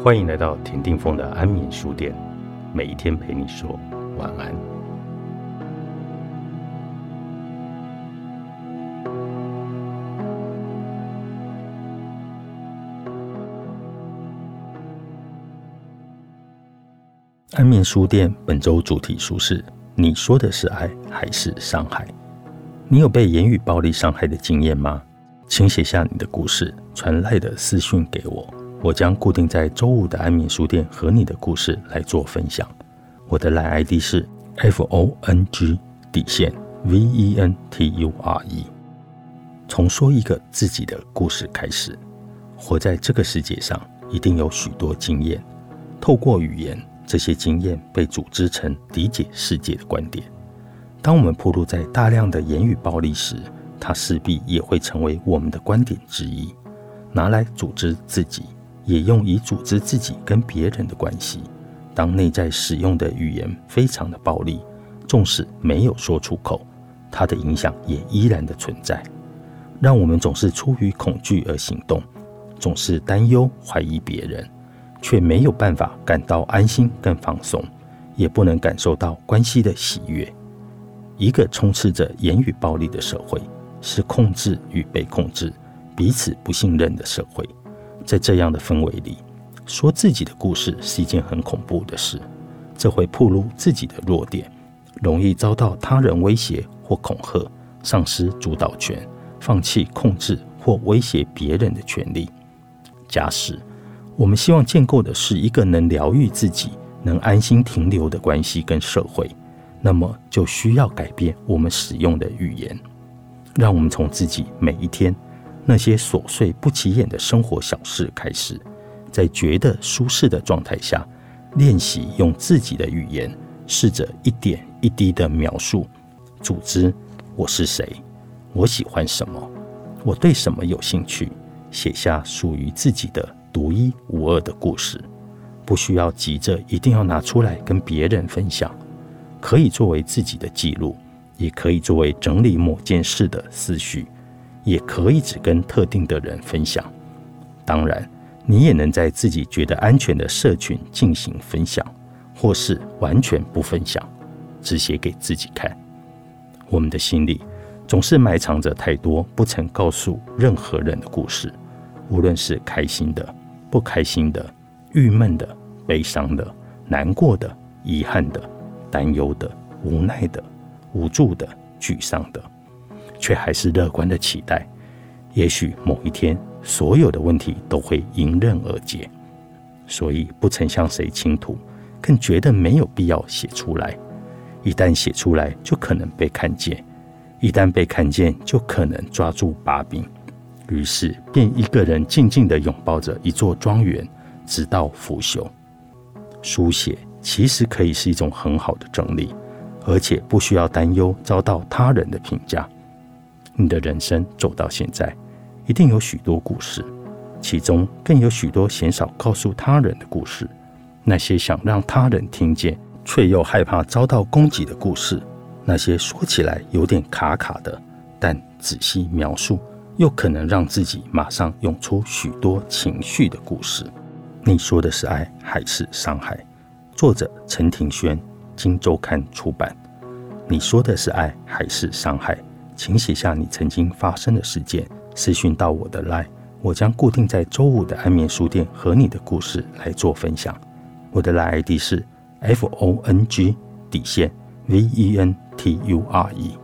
欢迎来到田定峰的安眠书店，每一天陪你说晚安。安眠书店本周主题书是：你说的是爱还是伤害？你有被言语暴力伤害的经验吗？请写下你的故事，传来的私讯给我，我将固定在周五的安眠书店和你的故事来做分享。我的来 ID 是 F O N G 底线 V E N T U R E。从说一个自己的故事开始。活在这个世界上，一定有许多经验，透过语言。这些经验被组织成理解世界的观点。当我们暴露在大量的言语暴力时，它势必也会成为我们的观点之一，拿来组织自己，也用以组织自己跟别人的关系。当内在使用的语言非常的暴力，纵使没有说出口，它的影响也依然的存在，让我们总是出于恐惧而行动，总是担忧怀疑别人。却没有办法感到安心跟放松，也不能感受到关系的喜悦。一个充斥着言语暴力的社会，是控制与被控制、彼此不信任的社会。在这样的氛围里，说自己的故事是一件很恐怖的事。这会暴露自己的弱点，容易遭到他人威胁或恐吓，丧失主导权，放弃控制或威胁别人的权利。假使。我们希望建构的是一个能疗愈自己、能安心停留的关系跟社会，那么就需要改变我们使用的语言。让我们从自己每一天那些琐碎不起眼的生活小事开始，在觉得舒适的状态下，练习用自己的语言，试着一点一滴的描述、组织我是谁，我喜欢什么，我对什么有兴趣，写下属于自己的。独一无二的故事，不需要急着一定要拿出来跟别人分享，可以作为自己的记录，也可以作为整理某件事的思绪，也可以只跟特定的人分享。当然，你也能在自己觉得安全的社群进行分享，或是完全不分享，只写给自己看。我们的心里总是埋藏着太多不曾告诉任何人的故事，无论是开心的。不开心的、郁闷的、悲伤的、难过的、遗憾的、担忧的、无奈的、无助的、沮丧的，却还是乐观的期待。也许某一天，所有的问题都会迎刃而解。所以不曾向谁倾吐，更觉得没有必要写出来。一旦写出来，就可能被看见；一旦被看见，就可能抓住把柄。于是，便一个人静静地拥抱着一座庄园，直到腐朽。书写其实可以是一种很好的整理，而且不需要担忧遭到他人的评价。你的人生走到现在，一定有许多故事，其中更有许多鲜少告诉他人的故事。那些想让他人听见，却又害怕遭到攻击的故事，那些说起来有点卡卡的，但仔细描述。又可能让自己马上涌出许多情绪的故事。你说的是爱还是伤害？作者陈庭轩，金周刊出版。你说的是爱还是伤害？请写下你曾经发生的事件，私讯到我的 line，我将固定在周五的安眠书店和你的故事来做分享。我的 line ID 是 f o n g 底线 v e n t u r e。